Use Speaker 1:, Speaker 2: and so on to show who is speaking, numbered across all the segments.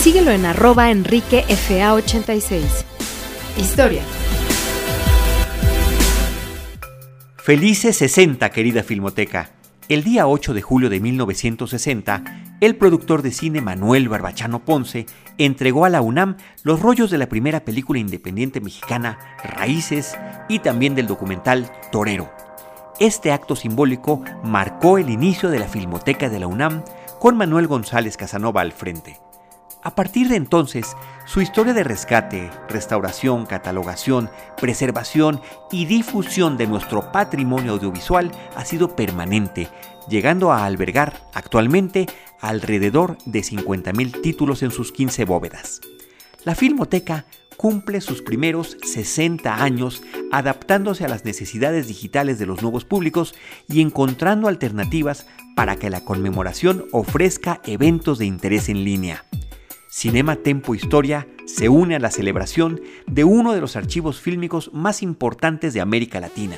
Speaker 1: Síguelo en arroba enriquefa86. Historia.
Speaker 2: Felices 60, querida Filmoteca. El día 8 de julio de 1960, el productor de cine Manuel Barbachano Ponce entregó a la UNAM los rollos de la primera película independiente mexicana, Raíces, y también del documental Torero. Este acto simbólico marcó el inicio de la Filmoteca de la UNAM con Manuel González Casanova al frente. A partir de entonces, su historia de rescate, restauración, catalogación, preservación y difusión de nuestro patrimonio audiovisual ha sido permanente, llegando a albergar actualmente alrededor de 50.000 títulos en sus 15 bóvedas. La Filmoteca cumple sus primeros 60 años adaptándose a las necesidades digitales de los nuevos públicos y encontrando alternativas para que la conmemoración ofrezca eventos de interés en línea. Cinema Tempo Historia se une a la celebración de uno de los archivos fílmicos más importantes de América Latina.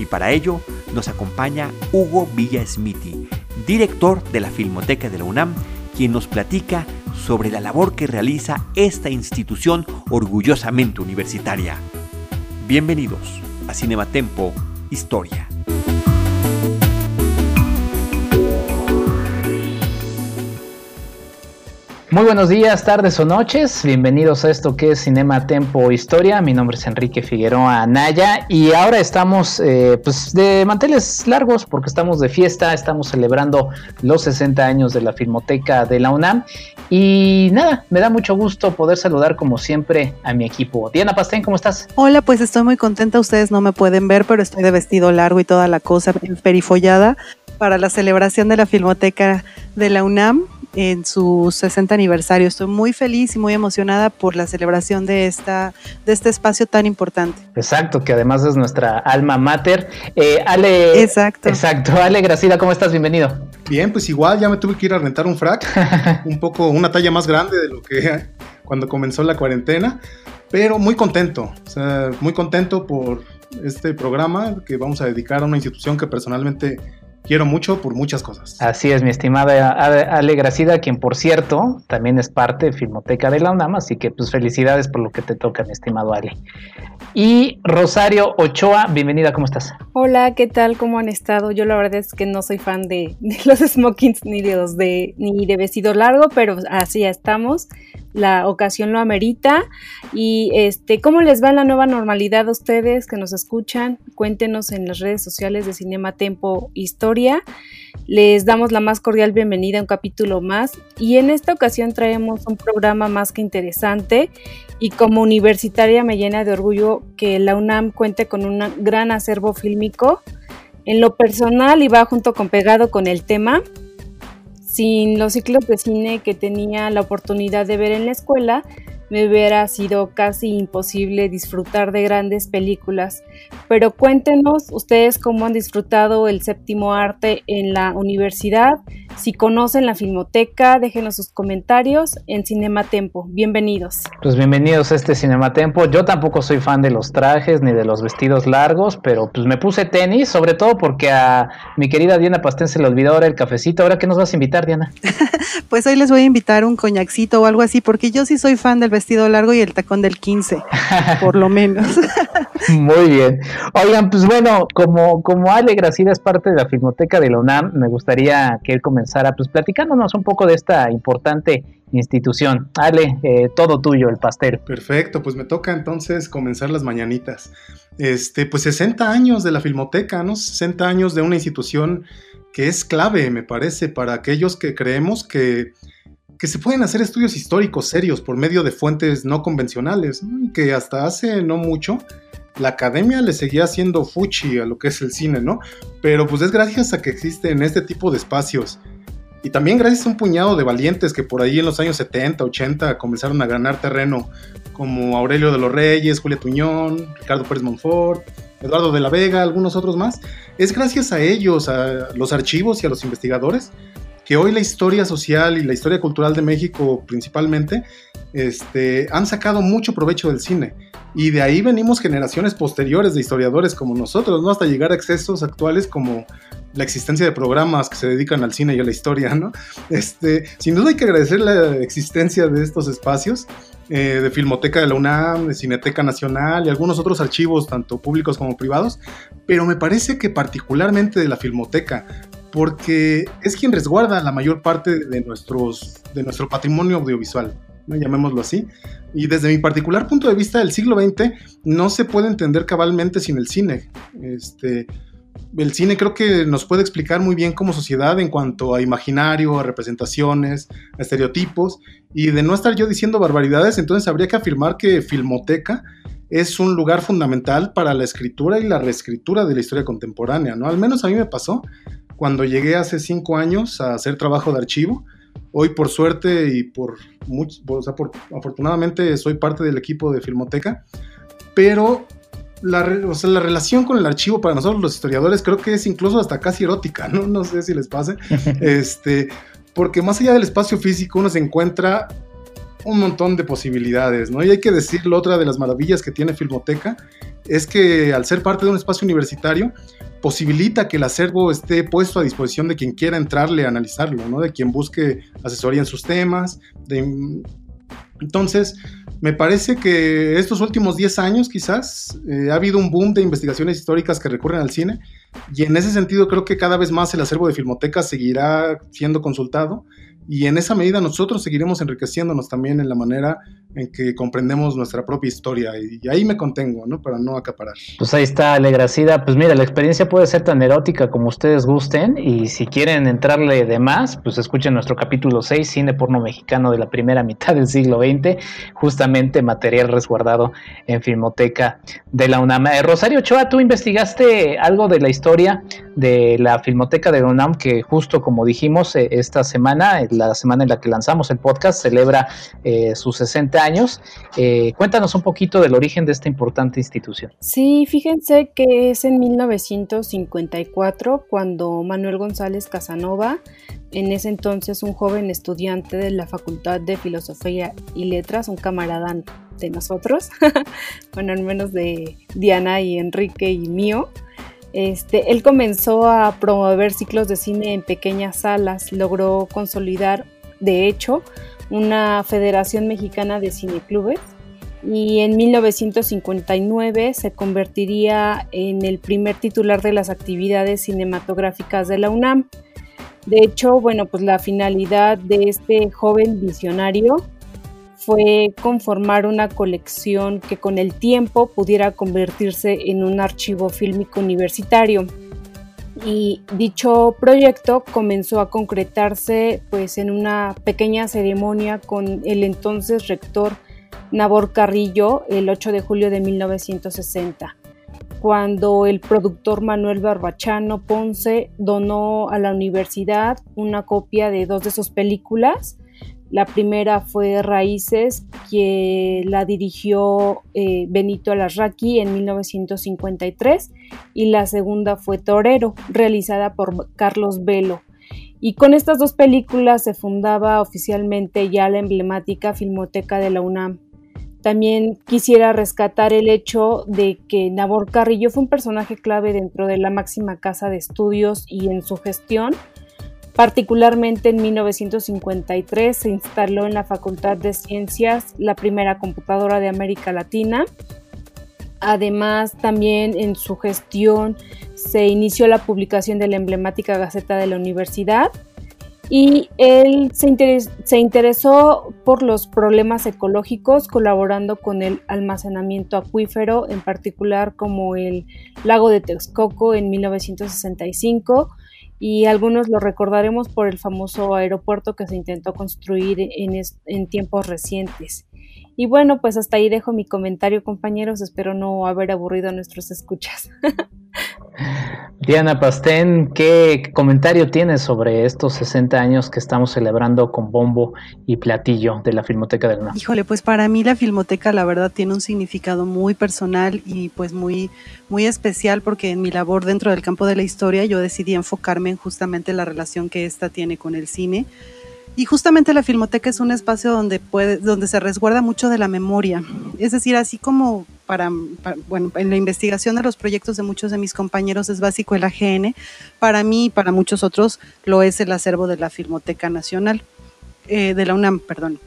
Speaker 2: Y para ello nos acompaña Hugo Villa Smithy, director de la Filmoteca de la UNAM, quien nos platica sobre la labor que realiza esta institución orgullosamente universitaria. Bienvenidos a Cinematempo Historia.
Speaker 3: Muy buenos días, tardes o noches. Bienvenidos a esto que es Cinema Tempo Historia. Mi nombre es Enrique Figueroa Anaya y ahora estamos eh, pues de manteles largos porque estamos de fiesta, estamos celebrando los 60 años de la Filmoteca de la UNAM y nada, me da mucho gusto poder saludar como siempre a mi equipo. Diana Pastén, ¿cómo estás?
Speaker 4: Hola, pues estoy muy contenta. Ustedes no me pueden ver, pero estoy de vestido largo y toda la cosa perifollada para la celebración de la Filmoteca de la UNAM en su 60 aniversario. Estoy muy feliz y muy emocionada por la celebración de, esta, de este espacio tan importante.
Speaker 3: Exacto, que además es nuestra alma mater. Eh, Ale.
Speaker 4: Exacto.
Speaker 3: Exacto. Ale Gracida, ¿cómo estás? Bienvenido.
Speaker 5: Bien, pues igual ya me tuve que ir a rentar un frac, un poco, una talla más grande de lo que cuando comenzó la cuarentena, pero muy contento, o sea, muy contento por este programa que vamos a dedicar a una institución que personalmente quiero mucho por muchas cosas.
Speaker 3: Así es, mi estimada Ale Gracida, quien por cierto también es parte de Filmoteca de la UNAM, así que pues felicidades por lo que te toca, mi estimado Ale. Y Rosario Ochoa, bienvenida, ¿cómo estás?
Speaker 6: Hola, ¿qué tal? ¿Cómo han estado? Yo la verdad es que no soy fan de, de los smokings ni de los de ni de vestido largo, pero así estamos. La ocasión lo amerita. Y este, ¿cómo les va la nueva normalidad a ustedes que nos escuchan? Cuéntenos en las redes sociales de Cinema Tempo Historia. Les damos la más cordial bienvenida a un capítulo más. Y en esta ocasión traemos un programa más que interesante. Y como universitaria me llena de orgullo que la UNAM cuente con un gran acervo fílmico. En lo personal y va junto con pegado con el tema sin los ciclos de cine que tenía la oportunidad de ver en la escuela, me hubiera sido casi imposible disfrutar de grandes películas. Pero cuéntenos ustedes cómo han disfrutado el séptimo arte en la universidad. Si conocen la filmoteca, déjenos sus comentarios en Cinematempo. Bienvenidos.
Speaker 3: Pues bienvenidos a este Cinematempo. Yo tampoco soy fan de los trajes ni de los vestidos largos, pero pues me puse tenis, sobre todo porque a mi querida Diana Pastén se le olvidó ahora el cafecito. ¿Ahora qué nos vas a invitar, Diana?
Speaker 4: pues hoy les voy a invitar un coñacito o algo así, porque yo sí soy fan del vestido largo y el tacón del 15, por lo menos.
Speaker 3: Muy bien. Oigan, pues bueno, como, como Ale Gracida es parte de la Filmoteca de la UNAM, me gustaría que él comenzara pues platicándonos un poco de esta importante institución. Ale, eh, todo tuyo, el pastel.
Speaker 5: Perfecto, pues me toca entonces comenzar las mañanitas. Este, pues 60 años de la Filmoteca, ¿no? 60 años de una institución que es clave, me parece, para aquellos que creemos que que se pueden hacer estudios históricos serios por medio de fuentes no convencionales, que hasta hace no mucho la academia le seguía haciendo fuchi a lo que es el cine, ¿no? Pero pues es gracias a que existen este tipo de espacios. Y también gracias a un puñado de valientes que por ahí en los años 70, 80 comenzaron a ganar terreno, como Aurelio de los Reyes, Julia Tuñón, Ricardo Pérez Monfort, Eduardo de la Vega, algunos otros más. Es gracias a ellos, a los archivos y a los investigadores, que hoy la historia social y la historia cultural de México principalmente este, han sacado mucho provecho del cine. Y de ahí venimos generaciones posteriores de historiadores como nosotros, ¿no? Hasta llegar a excesos actuales como la existencia de programas que se dedican al cine y a la historia, ¿no? Este, sin duda hay que agradecer la existencia de estos espacios, eh, de Filmoteca de la UNAM, de Cineteca Nacional y algunos otros archivos, tanto públicos como privados, pero me parece que particularmente de la Filmoteca, porque es quien resguarda la mayor parte de, nuestros, de nuestro patrimonio audiovisual, ¿no? llamémoslo así. Y desde mi particular punto de vista, el siglo XX no se puede entender cabalmente sin el cine. Este, el cine creo que nos puede explicar muy bien como sociedad en cuanto a imaginario, a representaciones, a estereotipos, y de no estar yo diciendo barbaridades, entonces habría que afirmar que Filmoteca es un lugar fundamental para la escritura y la reescritura de la historia contemporánea, ¿no? Al menos a mí me pasó cuando llegué hace cinco años a hacer trabajo de archivo. Hoy por suerte y por, mucho, o sea, por afortunadamente soy parte del equipo de Filmoteca, pero la, o sea, la, relación con el archivo para nosotros los historiadores creo que es incluso hasta casi erótica, ¿no? No sé si les pase. este, porque más allá del espacio físico uno se encuentra un montón de posibilidades, ¿no? Y hay que decirlo, otra de las maravillas que tiene Filmoteca es que al ser parte de un espacio universitario, posibilita que el acervo esté puesto a disposición de quien quiera entrarle a analizarlo, ¿no? De quien busque asesoría en sus temas. Entonces, me parece que estos últimos 10 años quizás eh, ha habido un boom de investigaciones históricas que recurren al cine y en ese sentido creo que cada vez más el acervo de Filmoteca seguirá siendo consultado y en esa medida nosotros seguiremos enriqueciéndonos también en la manera en que comprendemos nuestra propia historia y, ahí me contengo, ¿no? Para no acaparar.
Speaker 3: Pues ahí está, Alegracida. Pues mira, la experiencia puede ser tan erótica como ustedes gusten y si quieren entrarle de más, pues escuchen nuestro capítulo 6, Cine Porno Mexicano de la primera mitad del siglo XX, justamente material resguardado en Filmoteca de la UNAM. Eh, Rosario Ochoa, tú investigaste algo de la historia de la Filmoteca de la UNAM que justo como dijimos eh, esta semana, la semana en la que lanzamos el podcast, celebra eh, sus 60 años. Eh, cuéntanos un poquito del origen de esta importante institución.
Speaker 6: Sí, fíjense que es en 1954 cuando Manuel González Casanova, en ese entonces un joven estudiante de la Facultad de Filosofía y Letras, un camarada de nosotros, bueno, al menos de Diana y Enrique y mío, este, él comenzó a promover ciclos de cine en pequeñas salas, logró consolidar, de hecho, una Federación Mexicana de Cineclubes y en 1959 se convertiría en el primer titular de las actividades cinematográficas de la UNAM. De hecho, bueno, pues la finalidad de este joven visionario fue conformar una colección que con el tiempo pudiera convertirse en un archivo fílmico universitario. Y dicho proyecto comenzó a concretarse pues en una pequeña ceremonia con el entonces rector Nabor Carrillo el 8 de julio de 1960 cuando el productor Manuel Barbachano Ponce donó a la universidad una copia de dos de sus películas La primera fue Raíces, que la dirigió eh, Benito Alarraqui en 1953, y la segunda fue Torero, realizada por Carlos Velo. Y con estas dos películas se fundaba oficialmente ya la emblemática Filmoteca de la UNAM. También quisiera rescatar el hecho de que Nabor Carrillo fue un personaje clave dentro de la máxima casa de estudios y en su gestión Particularmente en 1953 se instaló en la Facultad de Ciencias la primera computadora de América Latina. Además, también en su gestión se inició la publicación de la emblemática Gaceta de la Universidad y él se, interesó por los problemas ecológicos colaborando con el almacenamiento acuífero, en particular como el lago de Texcoco en 1965 y algunos lo recordaremos por el famoso aeropuerto que se intentó construir en, tiempos recientes. Y bueno, pues hasta ahí dejo mi comentario, compañeros. Espero no haber aburrido a nuestros escuchas.
Speaker 3: Diana Pastén, ¿qué comentario tienes sobre estos 60 años que estamos celebrando con bombo y platillo de la Filmoteca del UNAM?
Speaker 4: Híjole, pues para mí la Filmoteca la verdad tiene un significado muy personal y pues muy, muy especial porque en mi labor dentro del campo de la historia yo decidí enfocarme en justamente la relación que esta tiene con el cine y justamente la Filmoteca es un espacio donde, donde se resguarda mucho de la memoria. Es decir, así como para, bueno, en la investigación de los proyectos de muchos de mis compañeros es básico el AGN, para mí y para muchos otros lo es el acervo de la Filmoteca Nacional, eh, de la UNAM, perdón.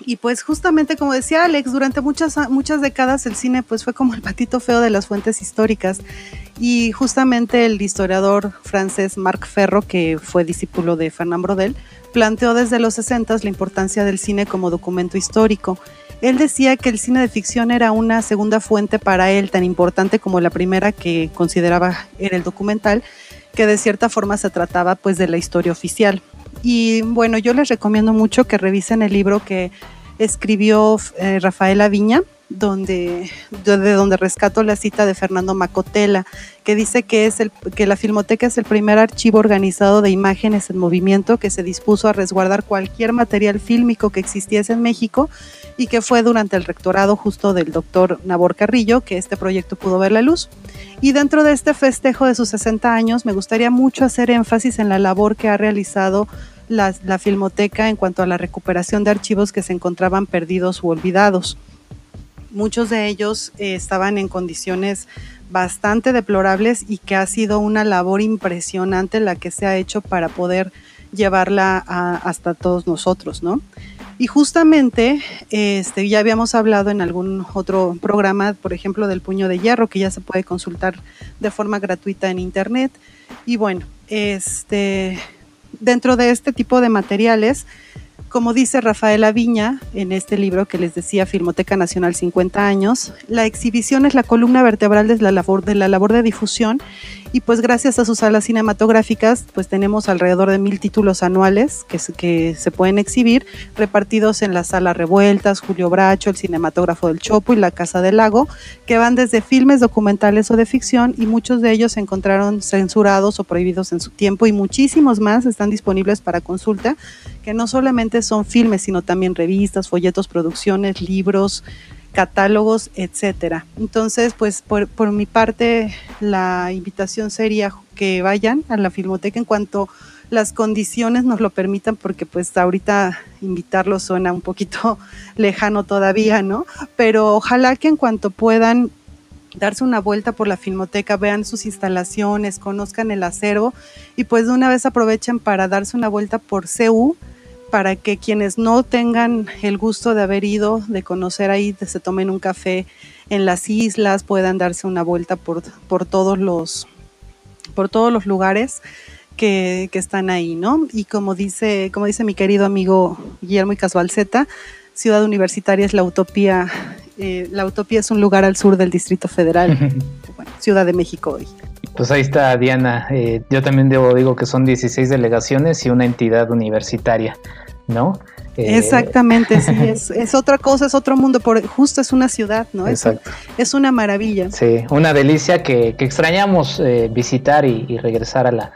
Speaker 4: Y pues justamente como decía Alex, durante muchas, muchas décadas el cine pues fue como el patito feo de las fuentes históricas y justamente el historiador francés Marc Ferro, que fue discípulo de Fernand Brodel, planteó desde los 60 la importancia del cine como documento histórico. Él decía que el cine de ficción era una segunda fuente para él, tan importante como la primera que consideraba era el documental, que de cierta forma se trataba pues de la historia oficial. Y bueno, yo les recomiendo mucho que revisen el libro que escribió eh, Rafaela Viña, donde, de donde rescato la cita de Fernando Macotela, que dice que, es el, que la Filmoteca es el primer archivo organizado de imágenes en movimiento que se dispuso a resguardar cualquier material fílmico que existiese en México y que fue durante el rectorado justo del doctor Nabor Carrillo que este proyecto pudo ver la luz. Y dentro de este festejo de sus 60 años, me gustaría mucho hacer énfasis en la labor que ha realizado la, la Filmoteca en cuanto a la recuperación de archivos que se encontraban perdidos u olvidados. Muchos de ellos eh, estaban en condiciones bastante deplorables y que ha sido una labor impresionante la que se ha hecho para poder llevarla hasta todos nosotros, ¿no? Y justamente, este, ya habíamos hablado en algún otro programa, por ejemplo, del puño de hierro, que ya se puede consultar de forma gratuita en internet. Y bueno, este, dentro de este tipo de materiales, como dice Rafael Aviña en este libro que les decía Filmoteca Nacional 50 años, la exhibición es la columna vertebral de la labor de, la labor de difusión. Y pues gracias a sus salas cinematográficas pues tenemos alrededor de mil títulos anuales que, que se pueden exhibir repartidos en la sala Revueltas, Julio Bracho, el cinematógrafo del Chopo y la Casa del Lago, que van desde filmes documentales o de ficción y muchos de ellos se encontraron censurados o prohibidos en su tiempo y muchísimos más están disponibles para consulta, que no solamente son filmes, sino también revistas, folletos, producciones, libros, catálogos, etcétera. Entonces, pues por, mi parte, la invitación sería que vayan a la Filmoteca en cuanto las condiciones nos lo permitan, porque pues ahorita invitarlos suena un poquito lejano todavía, ¿no? Pero ojalá que en cuanto puedan darse una vuelta por la filmoteca, vean sus instalaciones, conozcan el acervo y pues de una vez aprovechen para darse una vuelta por CU para que quienes no tengan el gusto de haber ido, de conocer ahí, se tomen un café en las islas, puedan darse una vuelta por, por todos los por todos los lugares que, están ahí, ¿no? Y como dice, como dice mi querido amigo Guillermo y Casvalceta, Ciudad Universitaria es la utopía, eh, la utopía es un lugar al sur del Distrito Federal, Ciudad de México hoy.
Speaker 3: Pues ahí está Diana. Eh, yo también debo digo que son 16 delegaciones y una entidad universitaria, ¿no?
Speaker 4: Exactamente, sí, es, otra cosa, es otro mundo, por, justo es una ciudad, ¿no? Exacto. Es, una maravilla.
Speaker 3: Sí, una delicia que, extrañamos visitar y, regresar a la,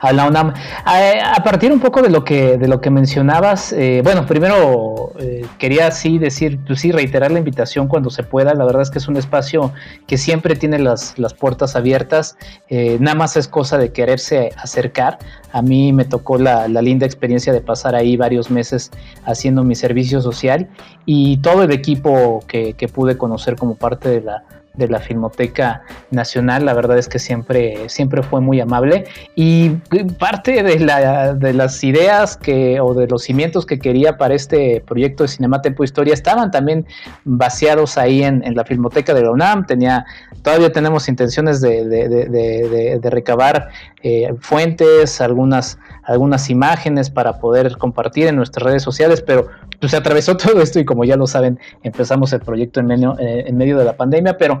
Speaker 3: a la UNAM. A, partir un poco de lo que, de lo que mencionabas, bueno, primero quería sí decir, pues sí, reiterar la invitación cuando se pueda, la verdad es que es un espacio que siempre tiene las, las puertas abiertas, nada más es cosa de quererse acercar. A mí me tocó la, linda experiencia de pasar ahí varios meses haciendo mi servicio social y todo el equipo que pude conocer como parte de la, de la Filmoteca Nacional, la verdad es que siempre, siempre fue muy amable. Y parte de, la, de las ideas que, o de los cimientos que quería para este proyecto de Cinema Tempo Historia estaban también vaciados ahí en, la Filmoteca de la UNAM, tenía, todavía tenemos intenciones de, recabar eh, fuentes, algunas, algunas imágenes para poder compartir en nuestras redes sociales, pero pues se atravesó todo esto y como ya lo saben, empezamos el proyecto en medio, eh, en medio de la pandemia, pero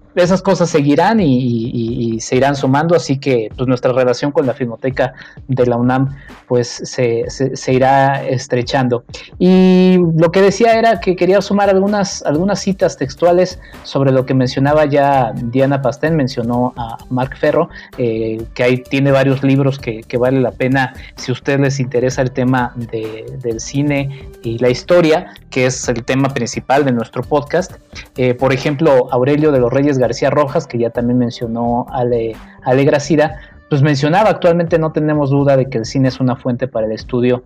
Speaker 3: esas cosas seguirán y, se irán sumando, así que pues nuestra relación con la Filmoteca de la UNAM pues se, se, irá estrechando. Y lo que decía era que quería sumar algunas, algunas citas textuales sobre lo que mencionaba ya Diana Pastén, mencionó a Mark Ferro, eh, que ahí tiene varios libros que, vale la pena si a ustedes les interesa el tema del cine y la historia, que es el tema principal de nuestro podcast. Eh, por ejemplo, Aurelio de los Reyes García Rojas, que ya también mencionó Ale, Ale Gracida, pues mencionaba, actualmente no tenemos duda de que el cine es una fuente para el estudio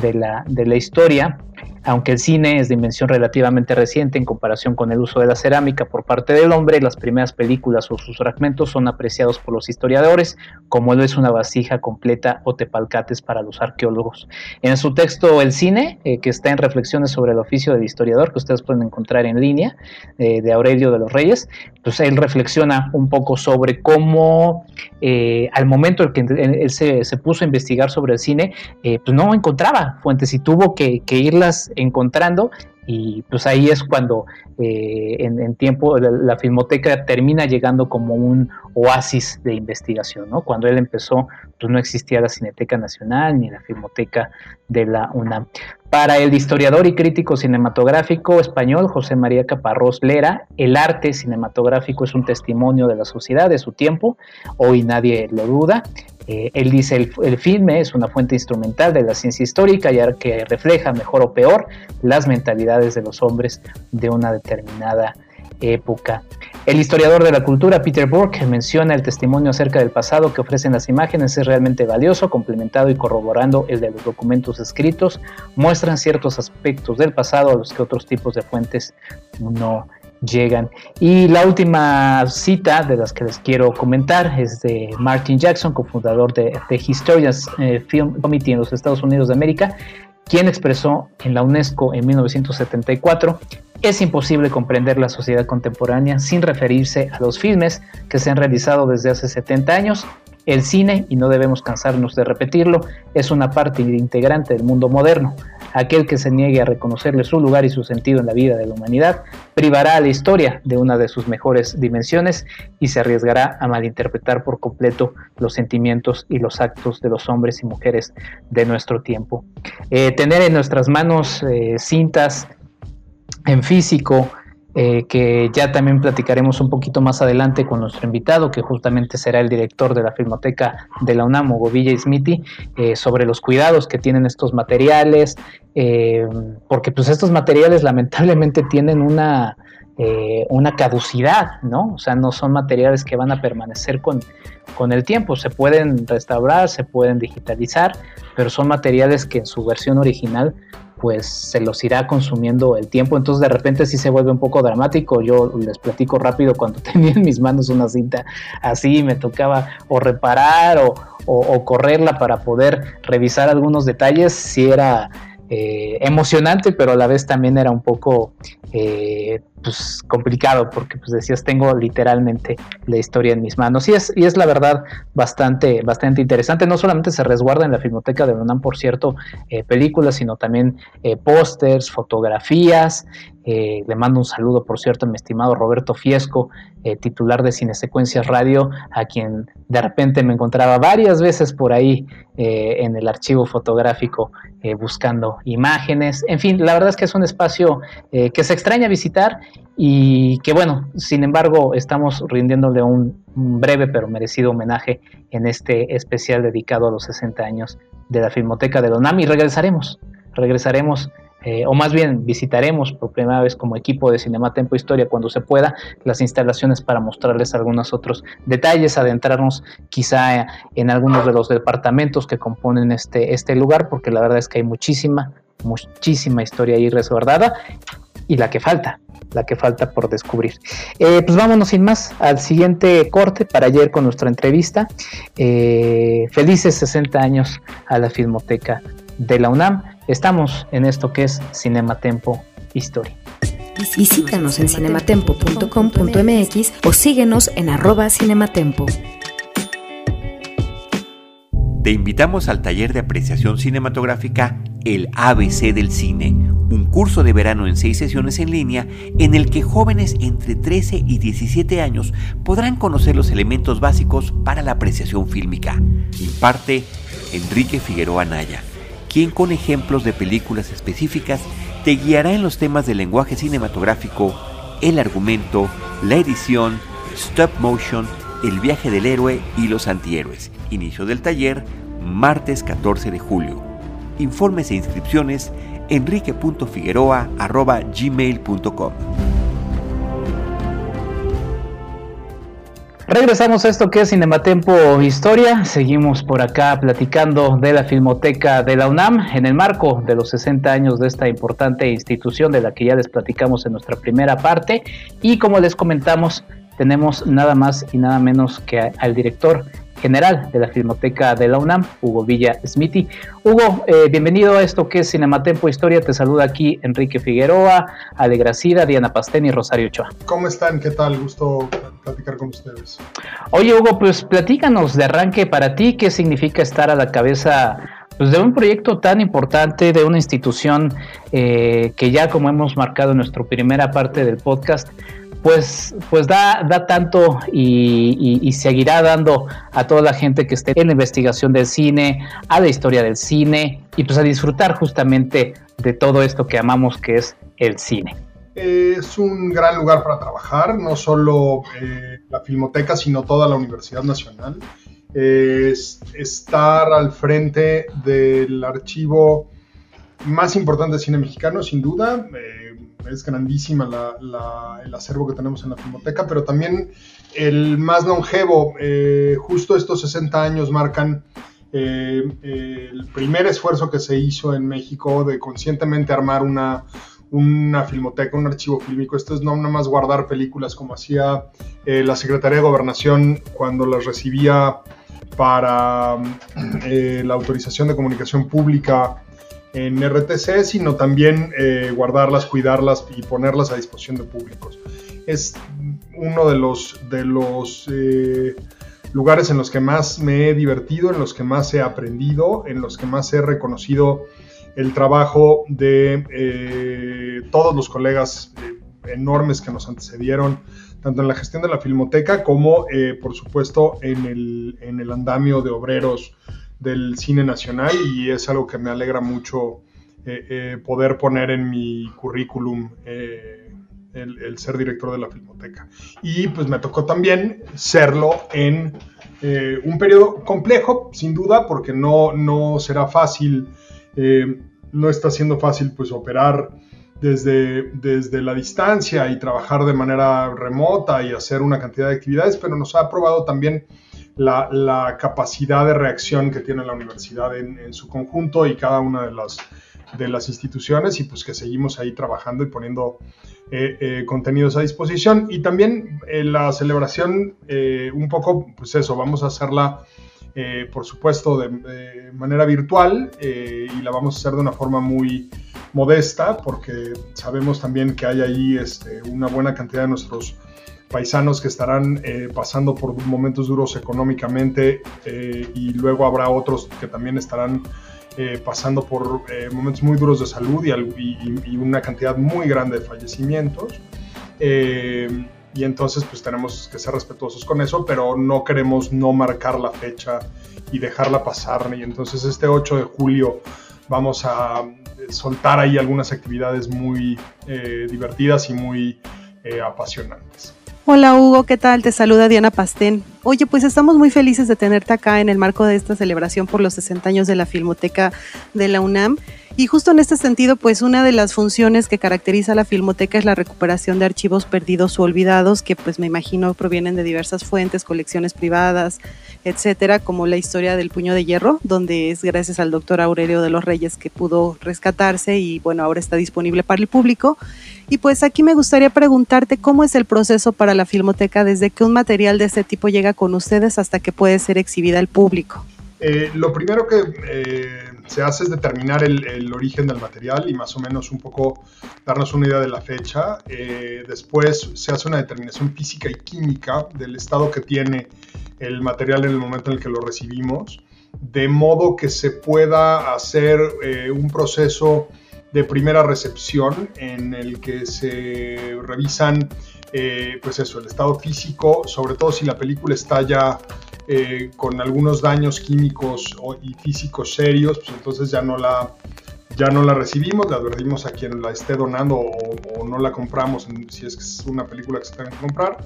Speaker 3: de la, de la historia aunque el cine es de invención relativamente reciente en comparación con el uso de la cerámica por parte del hombre, las primeras películas o sus fragmentos son apreciados por los historiadores como lo es una vasija completa o tepalcates para los arqueólogos. En su texto El cine, eh, que está en reflexiones sobre el oficio del historiador, que ustedes pueden encontrar en línea, eh, de Aurelio de los Reyes, pues él reflexiona un poco sobre cómo eh, al momento en que él se, puso a investigar sobre el cine, pues no encontraba fuentes y tuvo que irlas encontrando y pues ahí es cuando eh, en, tiempo la, filmoteca termina llegando como un oasis de investigación, ¿no? Cuando él empezó, pues no existía la Cineteca Nacional ni la Filmoteca de la UNAM. Para el historiador y crítico cinematográfico español José María Caparrós Lera, el arte cinematográfico es un testimonio de la sociedad, de su tiempo, hoy nadie lo duda, eh, él dice, el, el, filme es una fuente instrumental de la ciencia histórica ya que refleja mejor o peor las mentalidades de los hombres de una determinada época. El historiador de la cultura Peter Burke menciona el testimonio acerca del pasado que ofrecen las imágenes es realmente valioso, complementado y corroborando el de los documentos escritos, muestran ciertos aspectos del pasado a los que otros tipos de fuentes no llegan. Y la última cita de las que les quiero comentar es de Martin Jackson, cofundador de, The Historians eh, Film Committee en los Estados Unidos de América, quien expresó en la UNESCO en 1974, es imposible comprender la sociedad contemporánea sin referirse a los filmes que se han realizado desde hace 70 años el cine, y no debemos cansarnos de repetirlo, es una parte integrante del mundo moderno. Aquel que se niegue a reconocerle su lugar y su sentido en la vida de la humanidad privará a la historia de una de sus mejores dimensiones y se arriesgará a malinterpretar por completo los sentimientos y los actos de los hombres y mujeres de nuestro tiempo. Eh, tener en nuestras manos eh, cintas en físico, eh, que ya también platicaremos un poquito más adelante con nuestro invitado, que justamente será el director de la Filmoteca de la UNAM, Hugo Villa Smithy, eh, sobre los cuidados que tienen estos materiales, eh, porque pues estos materiales lamentablemente tienen una, una caducidad, ¿no? O sea, no son materiales que van a permanecer con, con el tiempo, se pueden restaurar, se pueden digitalizar, pero son materiales que en su versión original pues se los irá consumiendo el tiempo, entonces de repente sí se vuelve un poco dramático, yo les platico rápido cuando tenía en mis manos una cinta así, me tocaba o reparar o, correrla para poder revisar algunos detalles, si era eh, emocionante, pero a la vez también era un poco eh, pues, complicado porque pues decías tengo literalmente la historia en mis manos y es, y es la verdad bastante, bastante interesante. No solamente se resguarda en la Filmoteca de UNAM, por cierto, eh, películas, sino también pósters, fotografías, Eh, le mando un saludo, por cierto, a mi estimado Roberto Fiesco, eh, titular de Cinesecuencias Radio, a quien de repente me encontraba varias veces por ahí en el archivo fotográfico buscando imágenes. En fin, la verdad es que es un espacio que se extraña visitar y que bueno, sin embargo, estamos rindiéndole un, breve pero merecido homenaje en este especial dedicado a los 60 años de la Filmoteca de Donami. y regresaremos, regresaremos eh, o más bien visitaremos por primera vez como equipo de Cinema Tempo Historia cuando se pueda las instalaciones para mostrarles algunos otros detalles, adentrarnos quizá en algunos de los departamentos que componen este, este lugar, porque la verdad es que hay muchísima, muchísima historia ahí resguardada y la que falta, la que falta por descubrir. Eh, pues vámonos sin más al siguiente corte para ayer con nuestra entrevista. Eh, felices 60 años a la Filmoteca de la UNAM. Estamos en esto que es Cinematempo Historia.
Speaker 1: Visítanos en cinematempo.com.mx o síguenos en arroba cinematempo.
Speaker 2: Te invitamos al taller de apreciación cinematográfica El ABC del Cine, un curso de verano en seis sesiones en línea en el que jóvenes entre 13 y 17 años podrán conocer los elementos básicos para la apreciación fílmica. Imparte Enrique Figueroa Naya quien con ejemplos de películas específicas te guiará en los temas del lenguaje cinematográfico, el argumento, la edición, stop motion, el viaje del héroe y los antihéroes. Inicio del taller, martes 14 de julio. Informes e inscripciones enrique.figueroa.gmail.com
Speaker 3: Regresamos a esto que es Cinematempo Historia. Seguimos por acá platicando de la Filmoteca de la UNAM en el marco de los 60 años de esta importante institución de la que ya les platicamos en nuestra primera parte. Y como les comentamos, tenemos nada más y nada menos que al director general de la Filmoteca de la UNAM, Hugo Villa Smithy. Hugo, eh, bienvenido a esto que es Cinematempo Historia. Te saluda aquí Enrique Figueroa, Ale Gracida, Diana Pastén y Rosario Ochoa.
Speaker 7: ¿Cómo están? ¿Qué tal? Gusto platicar con ustedes.
Speaker 3: Oye, Hugo, pues platícanos de arranque para ti, ¿qué significa estar a la cabeza pues, de un proyecto tan importante, de una institución eh, que ya como hemos marcado en nuestra primera parte del podcast, pues, pues da, da tanto y, seguirá dando a toda la gente que esté en la investigación del cine, a la historia del cine y pues a disfrutar justamente de todo esto que amamos que es el cine.
Speaker 7: Es un gran lugar para trabajar, no solo eh, la Filmoteca, sino toda la Universidad Nacional. Es estar al frente del archivo más importante de cine mexicano, sin duda. Eh, es grandísima el acervo que tenemos en la Filmoteca, pero también el más longevo. Eh, justo estos 60 años marcan eh, el primer esfuerzo que se hizo en México de conscientemente armar una, una filmoteca, un archivo fílmico. Esto es no nada más guardar películas como hacía eh, la Secretaría de Gobernación cuando las recibía para la autorización de comunicación pública en RTC, sino también eh, guardarlas, cuidarlas y ponerlas a disposición de públicos. Es uno de los, de los eh, lugares en los que más me he divertido, en los que más he aprendido, en los que más he reconocido el trabajo de eh, todos los colegas enormes que nos antecedieron, tanto en la gestión de la filmoteca como, por supuesto, en el, en el andamio de obreros del cine nacional y es algo que me alegra mucho eh, eh, poder poner en mi currículum eh, el, ser director de la Filmoteca. Y pues me tocó también serlo en un periodo complejo, sin duda, porque no, no será fácil, no está siendo fácil pues operar desde, desde la distancia y trabajar de manera remota y hacer una cantidad de actividades, pero nos ha probado también la, capacidad de reacción que tiene la universidad en, su conjunto y cada una de las, de las instituciones y pues que seguimos ahí trabajando y poniendo eh, eh, contenidos a disposición. Y también eh, la celebración, un poco, pues eso, vamos a hacerla, por supuesto, de, manera virtual y la vamos a hacer de una forma muy modesta porque sabemos también que hay ahí este, una buena cantidad de nuestros paisanos que estarán eh, pasando por momentos duros económicamente eh, y luego habrá otros que también estarán eh, pasando por momentos muy duros de salud y, una cantidad muy grande de fallecimientos. y entonces pues tenemos que ser respetuosos con eso, pero no queremos no marcar la fecha y dejarla pasar. Y entonces este 8 de julio vamos a soltar ahí algunas actividades muy divertidas y muy apasionantes.
Speaker 4: Hola Hugo, ¿qué tal? Te saluda Diana Pastén. Oye, pues estamos muy felices de tenerte acá en el marco de esta celebración por los 60 años de la Filmoteca de la UNAM. Y justo en este sentido, pues una de las funciones que caracteriza a la Filmoteca es la recuperación de archivos perdidos o olvidados, que pues me imagino provienen de diversas fuentes, colecciones privadas, etcétera, como la historia del puño de hierro, donde es gracias al doctor Aurelio de los Reyes que pudo rescatarse y bueno, ahora está disponible para el público. Y pues aquí me gustaría preguntarte cómo es el proceso para la Filmoteca desde que un material de este tipo llega con ustedes hasta que puede ser exhibida al público.
Speaker 7: Eh, lo primero que eh, se hace es determinar el, origen del material y más o menos un poco darnos una idea de la fecha. Eh, después se hace una determinación física y química del estado que tiene el material en el momento en el que lo recibimos, de modo que se pueda hacer un proceso de primera recepción en el que se revisan eh, pues eso, el estado físico, sobre todo si la película está ya eh, con algunos daños químicos y físicos serios, pues entonces ya no la ya no la recibimos, la advertimos a quien la esté donando o, no la compramos si es es una película que se tenga que comprar.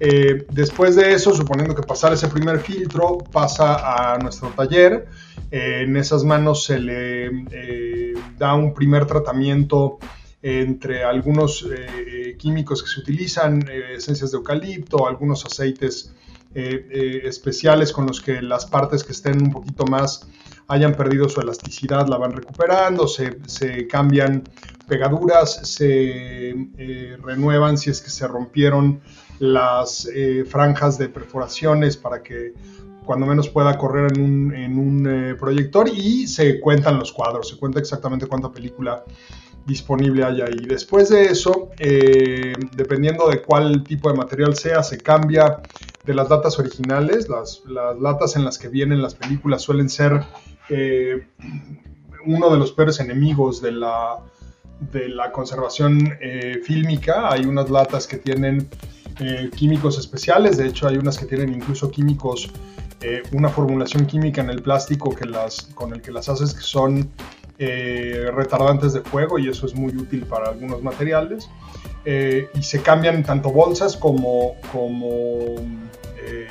Speaker 7: Eh, después de eso, suponiendo que pasar ese primer filtro, pasa a nuestro taller. en esas manos se le da un primer tratamiento entre algunos eh, químicos que se utilizan, eh, esencias de eucalipto, algunos aceites eh, especiales con los que las partes que estén un poquito más hayan perdido su elasticidad la van recuperando, se, cambian pegaduras, se renuevan si es que se rompieron las franjas de perforaciones para que cuando menos pueda correr un, en un proyector y se cuentan los cuadros, se cuenta exactamente cuánta película disponible hay ahí. Después de eso, eh, dependiendo de cuál tipo de material sea, se cambia de las latas originales. Las, latas en las que vienen las películas suelen ser eh, uno de los peores enemigos de la, de la conservación eh, fílmica. Hay unas latas que tienen químicos especiales, de hecho hay unas que tienen incluso químicos, una formulación química en el plástico que las, con el que las haces que son eh, retardantes de fuego y eso es muy útil para algunos materiales. Eh, y se cambian tanto bolsas como, eh,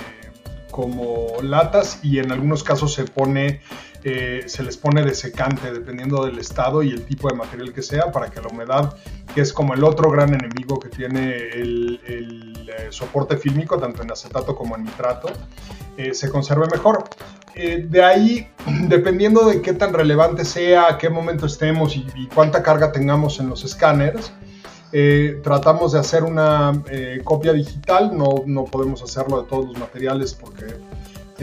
Speaker 7: como latas y en algunos casos se pone se les pone desecante dependiendo del estado y el tipo de material que sea para que la humedad, que es como el otro gran enemigo que tiene el soporte fílmico, tanto en acetato como en nitrato, se conserve mejor. Eh, de ahí, dependiendo de qué tan relevante sea, a qué momento estemos y, cuánta carga tengamos en los escáneres, eh, tratamos de hacer una eh, copia digital, no, no, podemos hacerlo de todos los materiales porque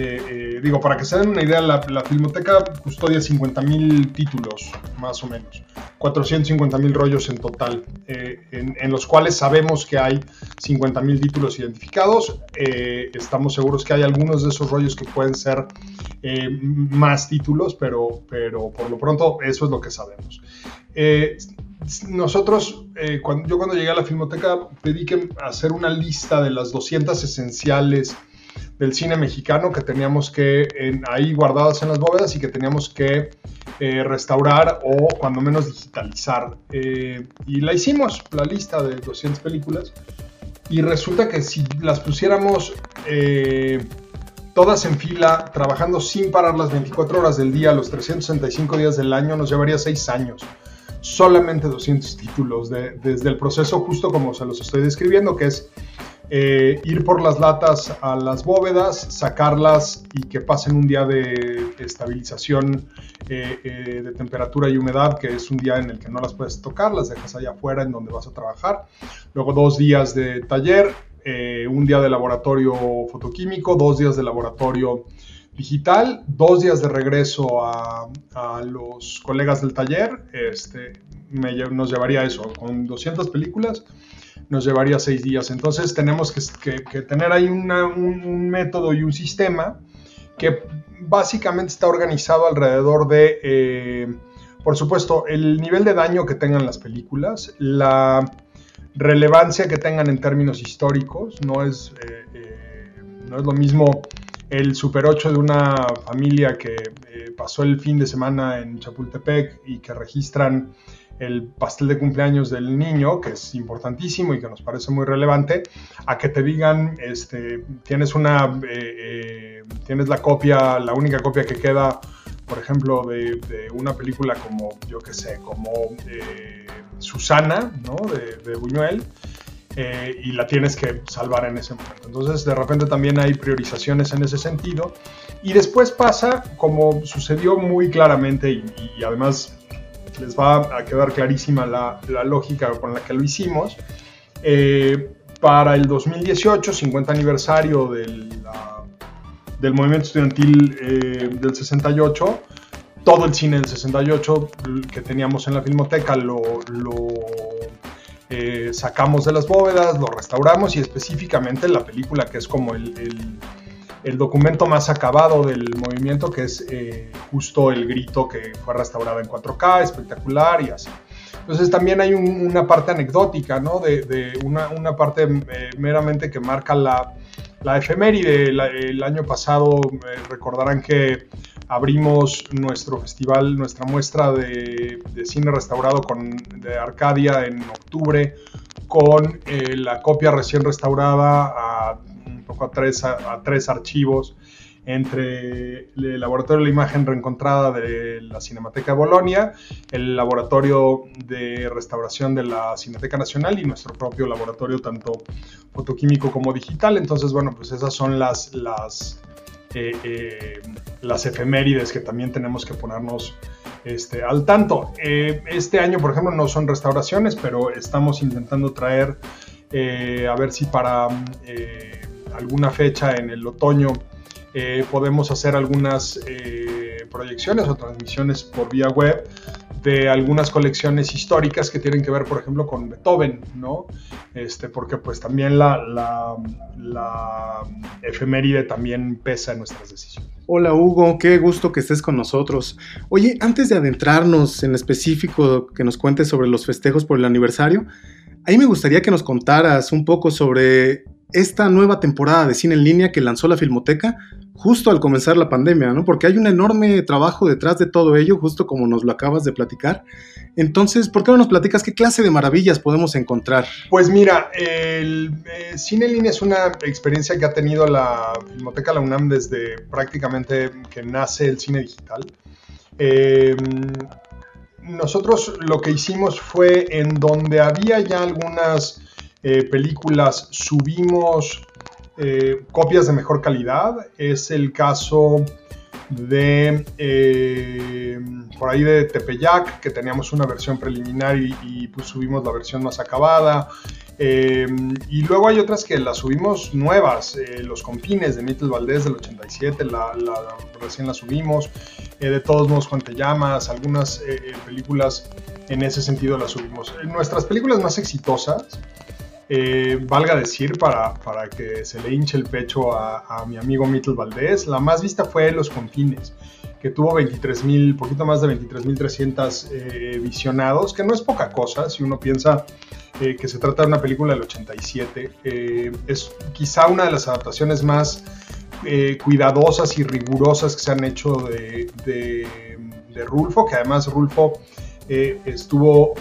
Speaker 7: eh, digo, para que se den una idea, la, Filmoteca custodia 50.000 títulos, más o menos, 450.000 rollos en total, eh, en, los cuales sabemos que hay 50.000 títulos identificados. Eh, estamos seguros que hay algunos de esos rollos que pueden ser más títulos, pero, pero por lo pronto eso es lo que sabemos. nosotros, cuando, yo cuando llegué a la Filmoteca pedí que hacer una lista de las 200 esenciales del cine mexicano que teníamos que, ahí guardadas en las bóvedas y que teníamos que eh, restaurar o cuando menos digitalizar. Eh, y la hicimos, la lista de 200 películas. Y resulta que si las pusiéramos eh, todas en fila, trabajando sin parar las 24 horas del día, los 365 días del año, nos llevaría 6 años. Solamente 200 títulos, desde el proceso justo como se los estoy describiendo, que es eh, ir por las latas a las bóvedas, sacarlas y que pasen un día de estabilización eh, eh, de temperatura y humedad, que es un día en el que no las puedes tocar, las dejas allá afuera en donde vas a trabajar. Luego dos días de taller, un día de laboratorio fotoquímico, dos días de laboratorio digital, dos días de regreso a, los colegas del taller. Este, nos llevaría eso, con 200 películas nos llevaría seis días. Entonces tenemos que, tener ahí un, método y un sistema que básicamente está organizado alrededor de, eh, por supuesto, el nivel de daño que tengan las películas, la relevancia que tengan en términos históricos, no es, eh, eh, no es lo mismo el Super 8 de una familia que pasó el fin de semana en Chapultepec y que registran el pastel de cumpleaños del niño, que es importantísimo y que nos parece muy relevante, a que te digan, este, tienes una, eh, eh, tienes la copia, la única copia que queda, por ejemplo, de, una película como, yo qué sé, como eh, Susana, ¿no? De, Buñuel. y la tienes que salvar en ese momento. Entonces, de repente también hay priorizaciones en ese sentido. Y después pasa, como sucedió muy claramente, y además les va a quedar clarísima la, lógica con la que lo hicimos. Eh, para el 2018, 50 aniversario del, del movimiento estudiantil eh, del 68, todo el cine del 68 que teníamos en la filmoteca lo, eh, sacamos de las bóvedas, lo restauramos y específicamente la película que es como el documento más acabado del movimiento, que es eh, justo el grito que fue restaurado en 4K, espectacular y así. Entonces también hay una parte anecdótica, ¿no? De, una, parte eh, meramente que marca la, la efeméride. el año pasado eh, recordarán que abrimos nuestro festival, nuestra muestra de, cine restaurado con, de Arcadia en octubre con la copia recién restaurada poco a tres, a, tres archivos entre el Laboratorio de la Imagen Reencontrada de la Cinemateca de Bolonia, el Laboratorio de Restauración de la Cineteca Nacional y nuestro propio laboratorio, tanto fotoquímico como digital. Entonces, bueno, pues esas son las, las, eh, eh, las efemérides que también tenemos que ponernos este, al tanto. Eh, este año, por ejemplo, no son restauraciones, pero estamos intentando traer, a ver si para alguna fecha en el otoño eh, podemos hacer algunas eh, proyecciones o transmisiones por vía web de algunas colecciones históricas que tienen que ver, por ejemplo, con Beethoven, ¿no? Este, porque pues también la, la, la efeméride también pesa en nuestras decisiones.
Speaker 5: Hola Hugo, qué gusto que estés con nosotros. Oye, antes de adentrarnos en específico que nos cuentes sobre los festejos por el aniversario, ahí me gustaría que nos contaras un poco sobre esta nueva temporada de cine en línea que lanzó la Filmoteca justo al comenzar la pandemia, ¿no? Porque hay un enorme trabajo detrás de todo ello, justo como nos lo acabas de platicar. Entonces, ¿por qué no nos platicas qué clase de maravillas podemos encontrar?
Speaker 7: Pues mira, el eh, cine en línea es una experiencia que ha tenido la Filmoteca La UNAM desde prácticamente que nace el cine digital. Em, nosotros lo que hicimos fue en donde había ya algunas eh, películas subimos eh, copias de mejor calidad. Es el caso de eh, por ahí de Tepeyac, que teníamos una versión preliminar y, pues subimos la versión más acabada. y luego hay otras que las subimos nuevas, Los Confines de Mittel Valdés del 87, la, recién la subimos. de todos modos, Juan Te Llamas, algunas películas en ese sentido las subimos. Nuestras películas más exitosas eh, valga decir, para, para, que se le hinche el pecho a, mi amigo Mittel Valdés, la más vista fue Los Confines, que tuvo 23 mil, poquito más de 23.300 eh, visionados, que no es poca cosa si uno piensa eh, que se trata de una película del 87. Eh, es quizá una de las adaptaciones más cuidadosas y rigurosas que se han hecho de, de, de Rulfo, que además Rulfo estuvo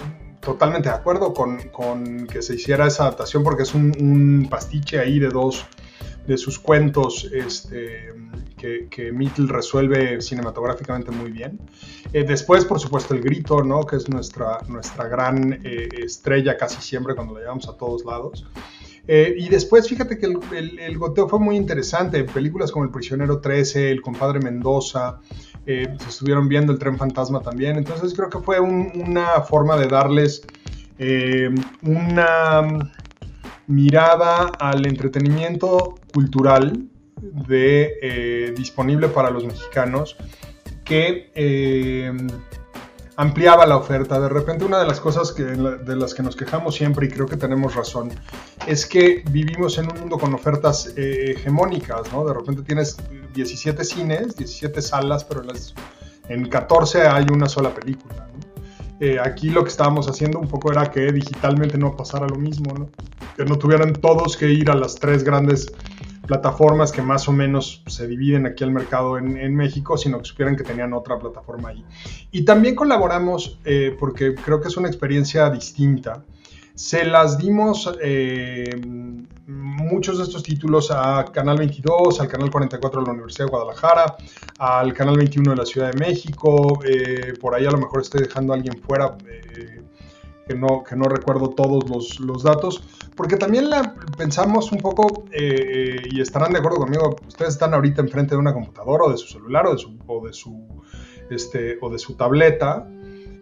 Speaker 7: totalmente de acuerdo con, que se hiciera esa adaptación porque es un, pastiche ahí de dos de sus cuentos este, que, que Mittel resuelve cinematográficamente muy bien. Eh, después, por supuesto, El Grito, ¿no? que es nuestra, nuestra gran eh, estrella casi siempre cuando la llevamos a todos lados. Eh, y después, fíjate que el, goteo fue muy interesante. Películas como El Prisionero 13, El Compadre Mendoza, eh, se estuvieron viendo El Tren Fantasma también. Entonces creo que fue una forma de darles eh, una mirada al entretenimiento cultural de, disponible para los mexicanos que ampliaba la oferta. De repente una de las cosas de las que nos quejamos siempre, y creo que tenemos razón, es que vivimos en un mundo con ofertas eh, hegemónicas, ¿no? De repente tienes 17 cines, 17 salas, pero en, las, en 14 hay una sola película. Eh, aquí lo que estábamos haciendo un poco era que digitalmente no pasara lo mismo, que no tuvieran todos que ir a las tres grandes plataformas que más o menos se dividen aquí al mercado en, México, sino que supieran que tenían otra plataforma ahí. Y también colaboramos, eh, porque creo que es una experiencia distinta, se las dimos eh, muchos de estos títulos a Canal 22, al Canal 44 de la Universidad de Guadalajara, al Canal 21 de la Ciudad de México, eh, por ahí a lo mejor estoy dejando a alguien fuera eh, que, no, que no recuerdo todos los, los datos, porque también la, pensamos un poco, y estarán de acuerdo conmigo, ustedes están ahorita enfrente de una computadora o de su celular o de su, este, o de su tableta,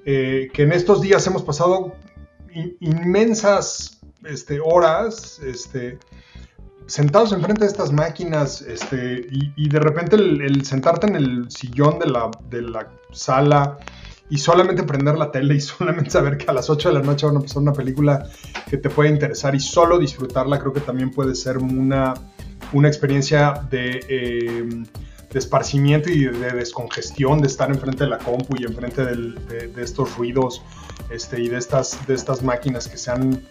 Speaker 7: que en estos días hemos pasado inmensas este, horas este, sentados enfrente de estas máquinas este, y, de repente el, sentarte en el sillón de la, sala y solamente prender la tele y solamente saber que a las 8 de la noche van a pasar una película que te puede interesar y solo disfrutarla creo que también puede ser una, experiencia de... Eh, de esparcimiento y de, descongestión, de estar enfrente de la compu y enfrente de, estos ruidos este, y de estas, de estas máquinas que se han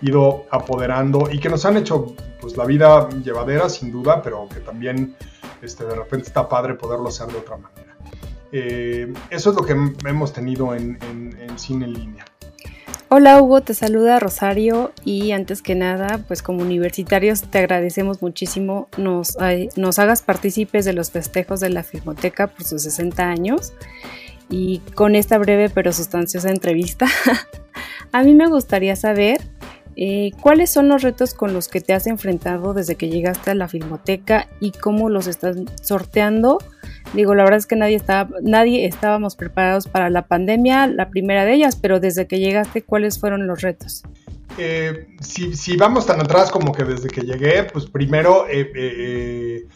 Speaker 7: ido apoderando y que nos han hecho pues, la vida llevadera sin duda, pero que también este, de repente está padre poderlo hacer de otra manera. Eh, eso es lo que hemos tenido en, en cine en línea.
Speaker 6: Hola Hugo, te saluda Rosario y antes que nada, pues como universitarios te agradecemos muchísimo nos, nos hagas partícipes de los festejos de la Filmoteca por sus 60 años y con esta breve pero sustanciosa entrevista, a mí me gustaría saber eh, ¿Cuáles son los retos con los que te has enfrentado desde que llegaste a la Filmoteca y cómo los estás sorteando? Digo, la verdad es que nadie estaba, nadie estábamos preparados para la pandemia, la primera de ellas, pero desde que llegaste, ¿cuáles fueron los retos?
Speaker 7: Eh, si, vamos tan atrás como que desde que llegué, pues primero eh,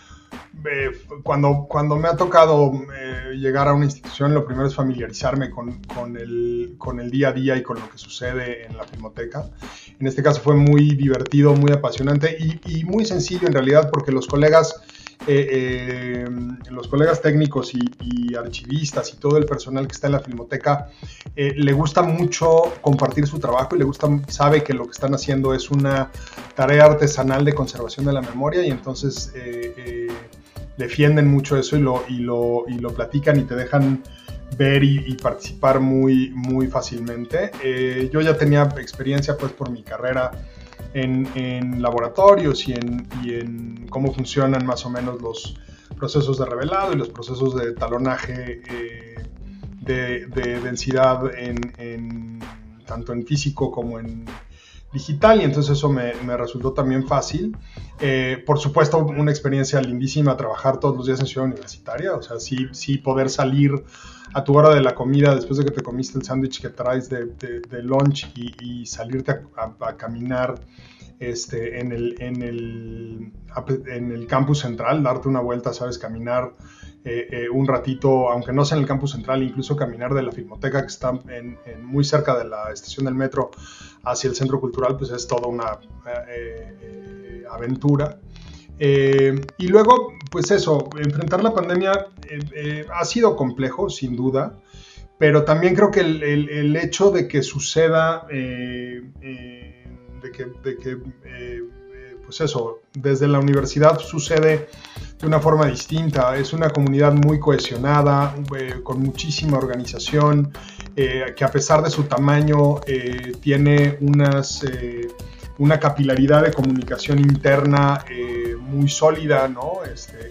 Speaker 7: cuando, cuando me ha tocado eh, llegar a una institución, lo primero es familiarizarme con, con, el, con el día a día y con lo que sucede en la filmoteca. En este caso fue muy divertido, muy apasionante y, y muy sencillo en realidad porque los colegas... Eh, los colegas técnicos y, archivistas y todo el personal que está en la filmoteca le gusta mucho compartir su trabajo y le gusta, sabe que lo que están haciendo es una tarea artesanal de conservación de la memoria y entonces defienden mucho eso y lo, y lo, y lo platican y te dejan ver y, participar muy, muy fácilmente. Eh, yo ya tenía experiencia pues por mi carrera en, laboratorios y en, y en, cómo funcionan más o menos los procesos de revelado y los procesos de talonaje eh, de, de, densidad en, en, tanto en físico como en digital y entonces eso me, resultó también fácil. Eh, por supuesto, una experiencia lindísima trabajar todos los días en Ciudad Universitaria, o sea, sí, sí poder salir a tu hora de la comida después de que te comiste el sándwich que traes de, lunch y, salirte a, caminar este, en, el, en, el, en el campus central, darte una vuelta, sabes, caminar eh, eh, un ratito, aunque no sea en el campus central, incluso caminar de la filmoteca que está muy cerca de la estación del metro hacia el centro cultural, pues es toda una eh, aventura. y luego, pues eso, enfrentar la pandemia ha sido complejo, sin duda, pero también creo que el, hecho de que suceda, de que, de que pues eso, desde la universidad sucede de una forma distinta. Es una comunidad muy cohesionada, eh, con muchísima organización, eh, que a pesar de su tamaño eh, tiene unas, una capilaridad de comunicación interna muy sólida, ¿no? Este,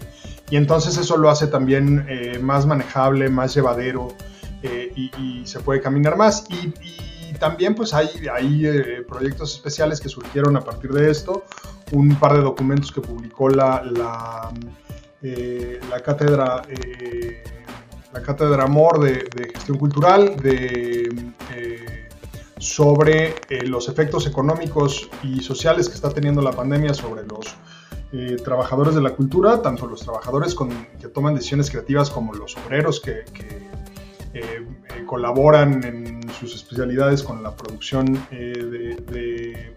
Speaker 7: y entonces eso lo hace también más manejable, más llevadero y, se puede caminar más. Y, también pues hay, hay proyectos especiales que surgieron a partir de esto. Un par de documentos que publicó la, la, eh, cátedra eh, la cátedra Amor de, Gestión Cultural de, eh, sobre los efectos económicos y sociales que está teniendo la pandemia sobre los trabajadores de la cultura, tanto los trabajadores que toman decisiones creativas como los obreros que, colaboran en sus especialidades con la producción de,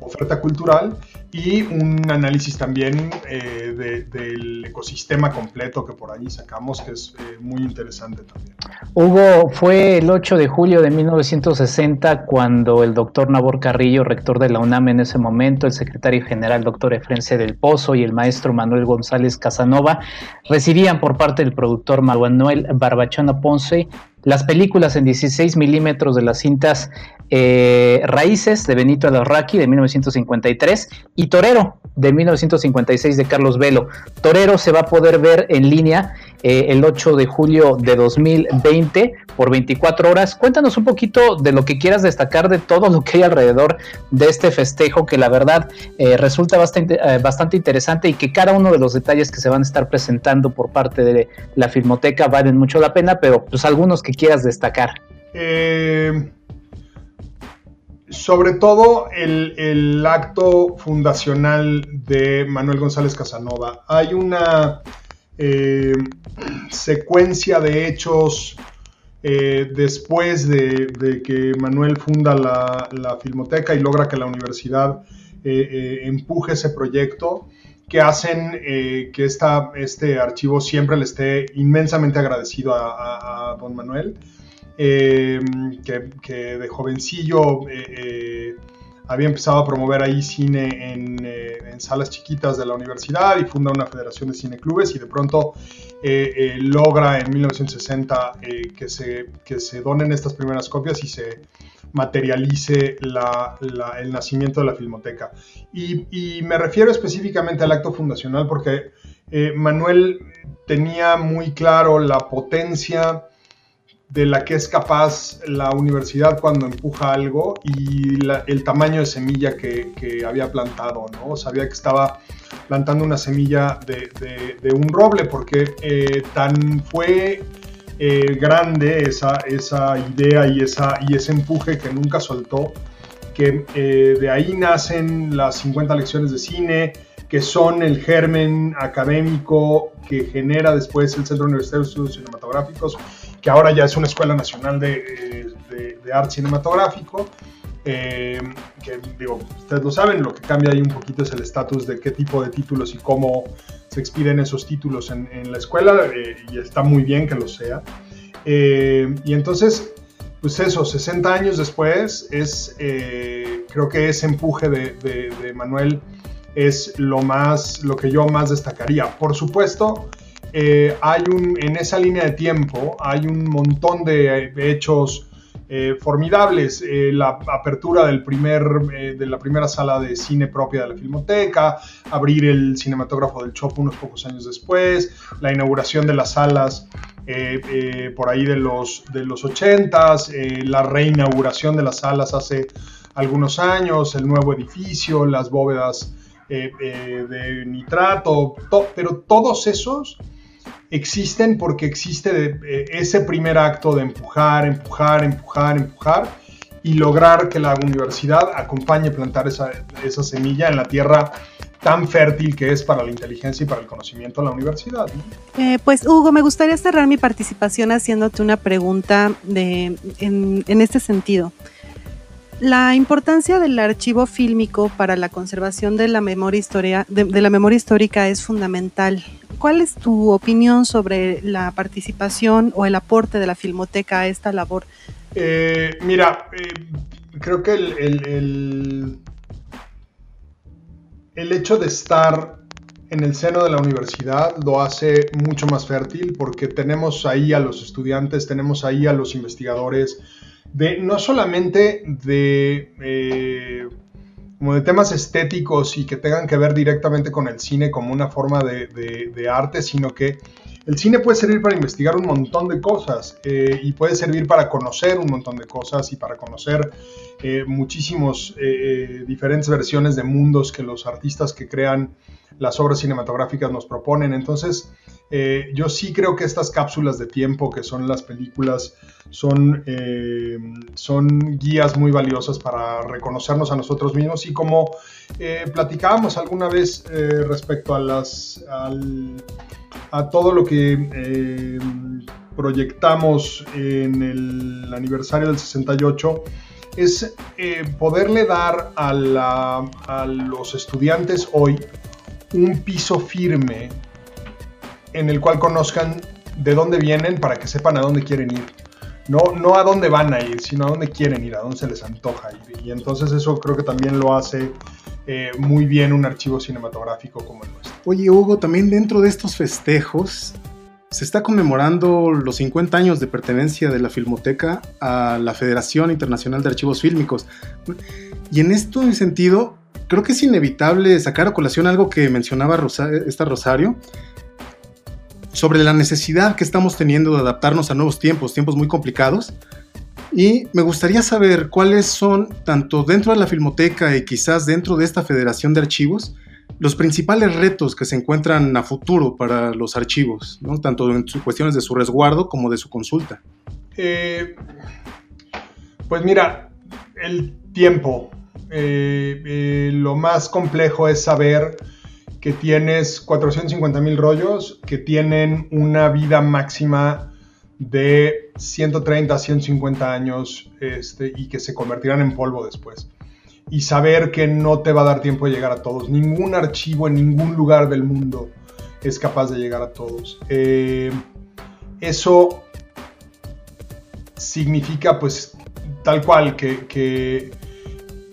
Speaker 7: oferta cultural y un análisis también eh, del ecosistema completo que por ahí sacamos, que es eh, muy interesante también.
Speaker 3: Hugo, fue el 8 de julio de 1960 cuando el doctor Nabor Carrillo, rector de la UNAM en ese momento, el secretario general doctor Efrense del Pozo y el maestro Manuel González Casanova recibían por parte del productor Manuel Barbachona Ponce las películas en 16 milímetros de las cintas eh, Raíces de Benito Alarraqui de 1953 y Torero de 1956 de Carlos Velo. Torero se va a poder ver en línea eh, el 8 de julio de 2020 por 24 horas. Cuéntanos un poquito de lo que quieras destacar de todo lo que hay alrededor de este festejo que la verdad eh, resulta bastante, bastante interesante y que cada uno de los detalles que se van a estar presentando por parte de la Filmoteca valen mucho la pena, pero pues algunos que quieras destacar.
Speaker 7: Eh, sobre todo el, acto fundacional de Manuel González Casanova. Hay una eh, secuencia de hechos eh, después de, que Manuel funda la, Filmoteca y logra que la universidad empuje ese proyecto que hacen que este archivo siempre le esté inmensamente agradecido a don Manuel. Que, de jovencillo eh, eh, había empezado a promover ahí cine eh, en, salas chiquitas de la universidad y funda una federación de cineclubes y de pronto logra en 1960 que, se, que se donen estas primeras copias y se materialice el nacimiento de la filmoteca. Y, y, me refiero específicamente al acto fundacional porque Manuel tenía muy claro la potencia de la que es capaz la universidad cuando empuja algo y el tamaño de semilla que, había plantado, ¿no? Sabía que estaba plantando una semilla de, un roble porque eh, tan fue eh, grande esa, esa idea y, esa, y ese empuje que nunca soltó, que eh, de ahí nacen las 50 lecciones de cine, que son el germen académico que genera después el Centro Universitario de Estudios Cinematográficos que ahora ya es una escuela nacional de, arte cinematográfico. Eh, que digo, ustedes lo saben, lo que cambia ahí un poquito es el estatus de qué tipo de títulos y cómo se expiden esos títulos en, la escuela, eh, y está muy bien que lo sea. Eh, y entonces, pues eso, 60 años después, es, creo que ese empuje de, de, Manuel es lo, más, lo que yo más destacaría. Por supuesto, eh, hay un, en esa línea de tiempo hay un montón de, hechos eh, formidables. Eh, la apertura del primer, de la primera sala de cine propia de la Filmoteca, abrir el cinematógrafo del Chopo unos pocos años después, la inauguración de las salas por ahí de los, de los 80s, la reinauguración de las salas hace algunos años, el nuevo edificio, las bóvedas de nitrato, pero todos esos existen porque existe eh, ese primer acto de empujar, empujar, empujar, empujar y lograr que la universidad acompañe plantar esa, semilla en la tierra tan fértil que es para la inteligencia y para el conocimiento de la universidad.
Speaker 4: Eh, pues Hugo, me gustaría cerrar mi participación haciéndote una pregunta de, en, este sentido. La importancia del archivo fílmico para la conservación de la memoria, historia, de la memoria histórica es fundamental. ¿Cuál es tu opinión sobre la participación o el aporte de la Filmoteca a esta labor?
Speaker 7: Eh, mira, eh, creo que el, el, hecho de estar en el seno de la universidad lo hace mucho más fértil porque tenemos ahí a los estudiantes, tenemos ahí a los investigadores, de no solamente de eh, como de temas estéticos y que tengan que ver directamente con el cine como una forma de, arte, sino que el cine puede servir para investigar un montón de cosas eh, y puede servir para conocer un montón de cosas y para conocer eh, muchísimos eh, diferentes versiones de mundos que los artistas que crean las obras cinematográficas nos proponen. Entonces, eh, yo sí creo que estas cápsulas de tiempo que son las películas son, eh, son guías muy valiosas para reconocernos a nosotros mismos. Y como eh, platicábamos alguna vez respecto a, las, a todo lo que proyectamos en el aniversario del 68, es eh, poderle dar a, a los estudiantes hoy un piso firme en el cual conozcan de dónde vienen para que sepan a dónde quieren ir. No, no a dónde van a ir, sino a dónde quieren ir, a dónde se les antoja ir. Y entonces eso creo que también lo hace eh, muy bien un archivo cinematográfico como el nuestro.
Speaker 5: Oye, Hugo, también dentro de estos festejos se está conmemorando los 50 años de pertenencia de la Filmoteca a la Federación Internacional de Archivos Fílmicos. Y en este sentido, creo que es inevitable sacar a colación algo que mencionaba esta Rosario, sobre la necesidad que estamos teniendo de adaptarnos a nuevos tiempos, tiempos muy complicados. Y me gustaría saber cuáles son, tanto dentro de la Filmoteca y quizás dentro de esta Federación de Archivos, los principales retos que se encuentran a futuro para los archivos, tanto en cuestiones de su resguardo como de su consulta.
Speaker 7: Eh, pues mira, el tiempo. Eh, eh, lo más complejo es saber que tienes 450 mil rollos que tienen una vida máxima de 130 a 150 años este, y que se convertirán en polvo después. Y saber que no te va a dar tiempo de llegar a todos. Ningún archivo en ningún lugar del mundo es capaz de llegar a todos. Eh, eso significa pues tal cual que, que,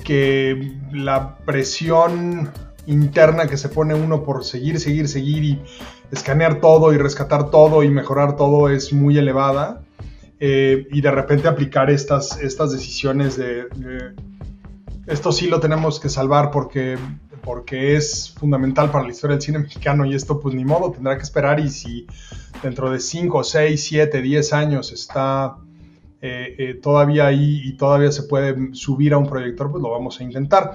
Speaker 7: que la presión interna que se pone uno por seguir, seguir, seguir y escanear todo y rescatar todo y mejorar todo es muy elevada. Eh, y de repente aplicar estas, estas decisiones de, esto sí lo tenemos que salvar porque, porque es fundamental para la historia del cine mexicano y esto pues ni modo, tendrá que esperar y si dentro de 5, 6, 7, 10 años está eh, eh, todavía ahí y todavía se puede subir a un proyector, pues lo vamos a intentar.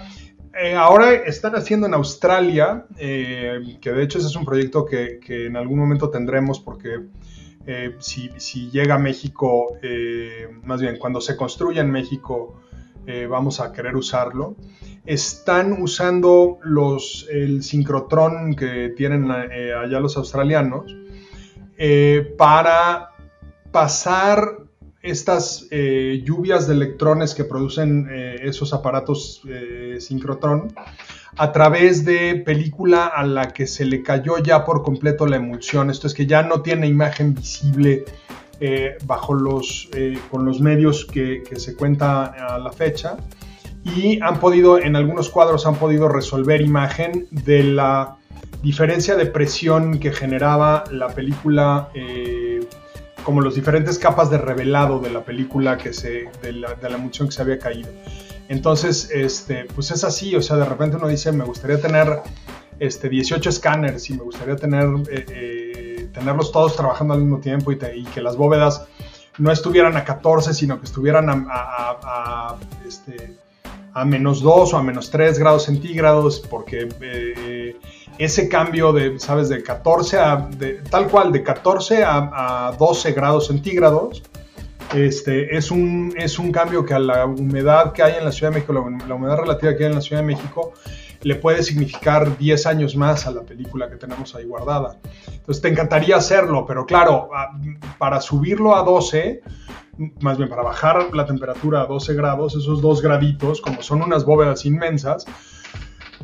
Speaker 7: Eh, ahora están haciendo en Australia, eh, que de hecho ese es un proyecto que, en algún momento tendremos porque eh, si, llega a México, más bien cuando se construya en México, vamos a querer usarlo. Están usando el sincrotrón que tienen allá los australianos para pasar estas eh, lluvias de electrones que producen eh, esos aparatos eh, sincrotrón a través de película a la que se le cayó ya por completo la emulsión. Esto es que ya no tiene imagen visible bajo los, con los medios que, que, se cuenta a la fecha. Y han podido, en algunos cuadros, han podido resolver imagen de la diferencia de presión que generaba la película como los diferentes capas de revelado de la película que se, de la, de la que se había caído. Entonces, este, pues es así, o sea, de repente uno dice, me gustaría tener este, 18 escáneres y me gustaría tener, eh, eh, tenerlos todos trabajando al mismo tiempo y, que las bóvedas no estuvieran a 14, sino que estuvieran a, a, este, a menos 2 o a menos 3 grados centígrados, porque eh, ese cambio de, ¿sabes? De 14 a, tal cual, de 14 a, 12 grados centígrados, este, es, un, es un cambio que a la humedad que hay en la Ciudad de México, la, humedad relativa que hay en la Ciudad de México, le puede significar 10 años más a la película que tenemos ahí guardada. Entonces te encantaría hacerlo, pero claro, para subirlo a 12, más bien para bajar la temperatura a 12 grados, esos dos graditos, como son unas bóvedas inmensas,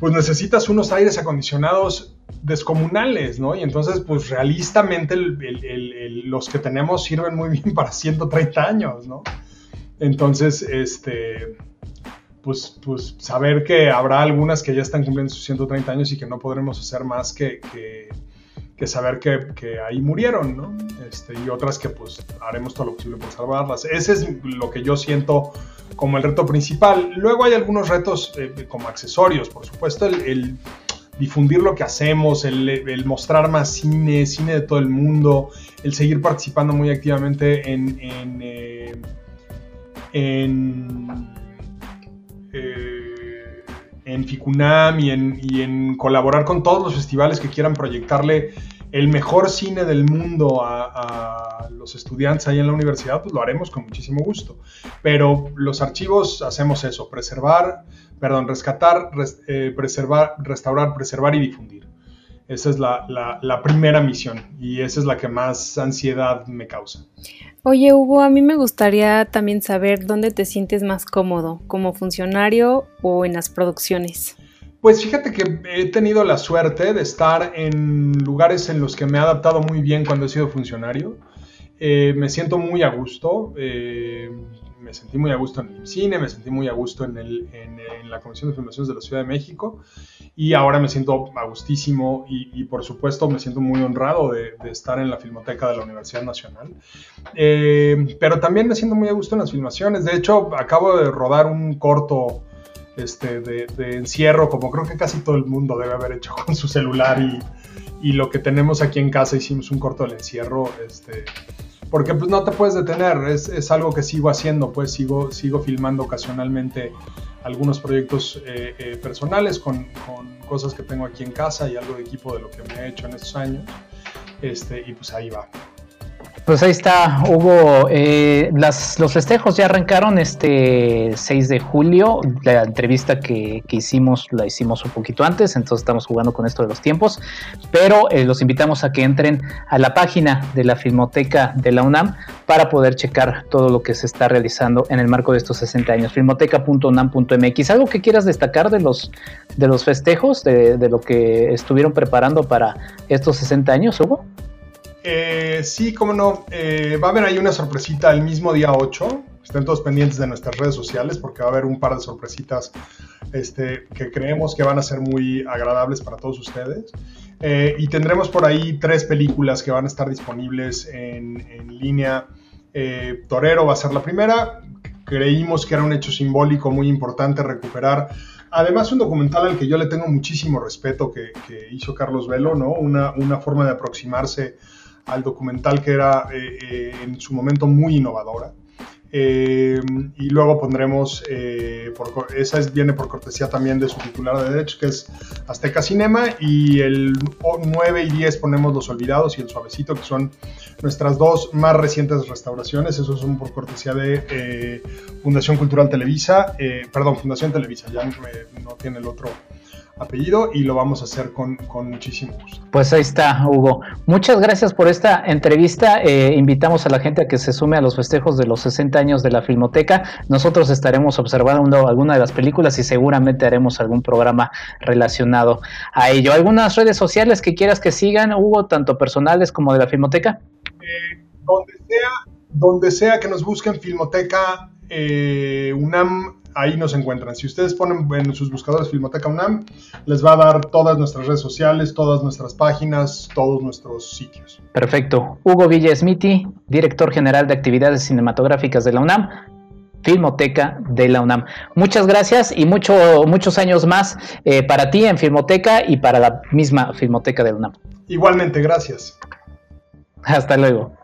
Speaker 7: pues necesitas unos aires acondicionados descomunales, ¿no? Y entonces, pues realistamente los que tenemos sirven muy bien para 130 años, ¿no? Entonces, este, pues, pues saber que habrá algunas que ya están cumpliendo sus 130 años y que no podremos hacer más que, que, saber que, ahí murieron, ¿no? Este, y otras que pues haremos todo lo posible por salvarlas. Ese es lo que yo siento como el reto principal. Luego hay algunos retos eh, como accesorios, por supuesto, el, difundir lo que hacemos, el, mostrar más cine, cine de todo el mundo, el seguir participando muy activamente en, en, eh, eh, en Ficunam y en, y en colaborar con todos los festivales que quieran proyectarle el mejor cine del mundo a, los estudiantes ahí en la universidad, pues lo haremos con muchísimo gusto. Pero los archivos hacemos eso, preservar, perdón, rescatar, eh, preservar, restaurar, preservar y difundir. Esa es la, primera misión y esa es la que más ansiedad me causa.
Speaker 6: Oye, Hugo, a mí me gustaría también saber dónde te sientes más cómodo, como funcionario o en las producciones.
Speaker 7: Pues fíjate que he tenido la suerte de estar en lugares en los que me he adaptado muy bien cuando he sido funcionario. Eh, me siento muy a gusto. Eh, me sentí muy a gusto en el cine, me sentí muy a gusto en, el, en, la Comisión de Filmaciones de la Ciudad de México y ahora me siento a gustísimo y, por supuesto me siento muy honrado de, estar en la Filmoteca de la Universidad Nacional. Eh, pero también me siento muy a gusto en las filmaciones. De hecho, acabo de rodar un corto este, de, encierro, como creo que casi todo el mundo debe haber hecho con su celular y, y lo que tenemos aquí en casa, hicimos un corto del encierro. Este, porque pues no te puedes detener, es, es, algo que sigo haciendo, pues sigo, sigo filmando ocasionalmente algunos proyectos eh, eh, personales con, con, cosas que tengo aquí en casa y algo de equipo de lo que me he hecho en estos años, este, y pues ahí va.
Speaker 3: Pues ahí está, Hugo. Eh, las, los festejos ya arrancaron este 6 de julio. La entrevista que, hicimos la hicimos un poquito antes, entonces estamos jugando con esto de los tiempos. Pero eh, los invitamos a que entren a la página de la Filmoteca de la UNAM para poder checar todo lo que se está realizando en el marco de estos 60 años. Filmoteca.unam.mx. ¿Algo que quieras destacar de los, de los festejos, de, de lo que estuvieron preparando para estos 60 años, Hugo?
Speaker 7: Eh, sí, cómo no. Eh, va a haber ahí una sorpresita el mismo día 8. Estén todos pendientes de nuestras redes sociales porque va a haber un par de sorpresitas este, que creemos que van a ser muy agradables para todos ustedes. Eh, y tendremos por ahí tres películas que van a estar disponibles en, línea. Torero va a ser la primera. Creímos que era un hecho simbólico muy importante recuperar Además, un documental al que yo le tengo muchísimo respeto que, hizo Carlos Velo, ¿no? Una, forma de aproximarse al documental que era eh, eh, en su momento muy innovadora. Eh, y luego pondremos, por, esa viene por cortesía también de su titular de derecho, que es Azteca Cinema, y el 9 y 10 ponemos Los Olvidados y El Suavecito, que son nuestras dos más recientes restauraciones, esos son por cortesía de Fundación Cultural Televisa, perdón, Fundación Televisa, ya no tiene el otro apellido y lo vamos a hacer con, muchísimo gusto.
Speaker 3: Pues ahí está, Hugo. Muchas gracias por esta entrevista. Eh, invitamos a la gente a que se sume a los festejos de los 60 años de la Filmoteca. Nosotros estaremos observando alguna de las películas y seguramente haremos algún programa relacionado a ello. ¿Algunas redes sociales que quieras que sigan, Hugo, tanto personales como de la Filmoteca?
Speaker 7: Eh, donde sea, donde sea que nos busquen Filmoteca eh, UNAM ahí nos encuentran. Si ustedes ponen en sus buscadores Filmoteca UNAM, les va a dar todas nuestras redes sociales, todas nuestras páginas, todos nuestros sitios.
Speaker 3: Perfecto. Hugo Villasmiti, director general de actividades cinematográficas de la UNAM. Filmoteca de la UNAM. Muchas gracias y mucho, muchos años más eh, para ti en Filmoteca y para la misma Filmoteca de la UNAM.
Speaker 7: Igualmente, gracias.
Speaker 3: Hasta luego.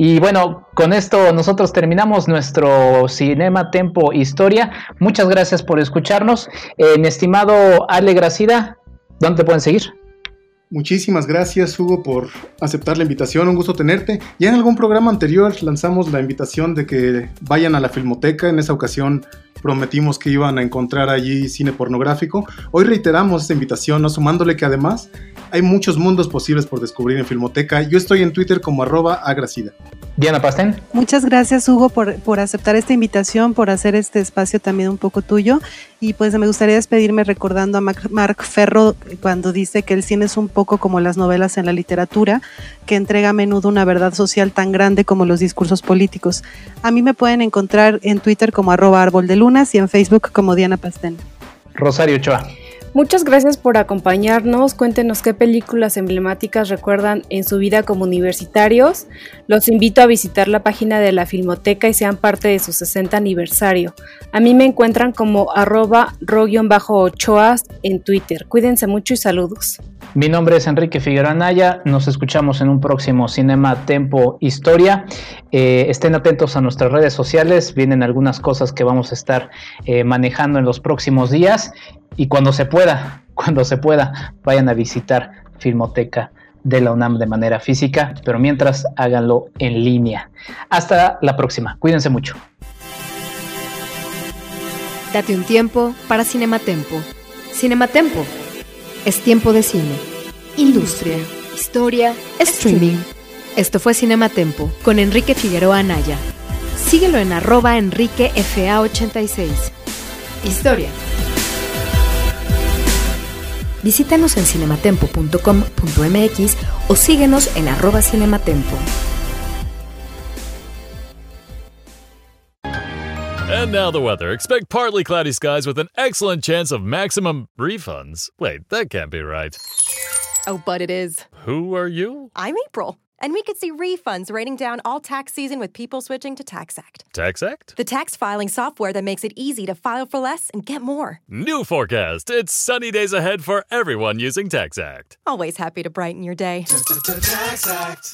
Speaker 3: Y bueno, con esto nosotros terminamos nuestro Cinema Tempo Historia. Muchas gracias por escucharnos. Eh, mi estimado Ale Gracida, ¿dónde te pueden seguir?
Speaker 5: Muchísimas gracias Hugo por aceptar la invitación, un gusto tenerte. Ya en algún programa anterior lanzamos la invitación de que vayan a la filmoteca, en esa ocasión prometimos que iban a encontrar allí cine pornográfico. Hoy reiteramos esta invitación, ¿no? sumándole que además hay muchos mundos posibles por descubrir en Filmoteca. Yo estoy en Twitter como arroba agracida.
Speaker 3: Diana Pastén.
Speaker 4: Muchas gracias Hugo por, por, aceptar esta invitación, por hacer este espacio también un poco tuyo. Y pues me gustaría despedirme recordando a Mark Ferro cuando dice que el cine es un poco como las novelas en la literatura, que entrega a menudo una verdad social tan grande como los discursos políticos. A mí me pueden encontrar en Twitter como arroba árbol de lunas y en Facebook como Diana Pastén.
Speaker 3: Rosario Ochoa.
Speaker 6: Muchas gracias por acompañarnos. Cuéntenos qué películas emblemáticas recuerdan en su vida como universitarios. Los invito a visitar la página de la Filmoteca y sean parte de su 60 aniversario. A mí me encuentran como arroba en Twitter. Cuídense mucho y saludos.
Speaker 3: Mi nombre es Enrique Figueroa Naya. Nos escuchamos en un próximo Cinema Tempo Historia. Eh, estén atentos a nuestras redes sociales. Vienen algunas cosas que vamos a estar eh, manejando en los próximos días y cuando se cuando se pueda, vayan a visitar Filmoteca de la UNAM de manera física, pero mientras háganlo en línea. Hasta la próxima, cuídense mucho.
Speaker 1: Date un tiempo para Cinematempo. Cinematempo es tiempo de cine, industria, historia, streaming Esto fue Cinematempo con Enrique Figueroa Anaya. Síguelo en arroba enriquefa86. Historia. Visítanos en cinematempo.com.mx o síguenos en arroba cinematempo.
Speaker 8: And now the weather. Expect partly cloudy skies with an excellent chance of maximum refunds. Wait, that can't be right.
Speaker 9: Oh, but it is.
Speaker 8: Who are you?
Speaker 9: I'm April, and we could see refunds raining down all tax season with people switching to TaxAct.
Speaker 8: TaxAct?
Speaker 9: The tax filing software that makes it easy to file for less and get more.
Speaker 8: New forecast. It's sunny days ahead for everyone using TaxAct.
Speaker 9: Always happy to brighten your day.
Speaker 10: TaxAct.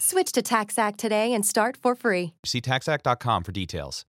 Speaker 9: Switch to TaxAct today and start for free.
Speaker 10: See taxact.com for details.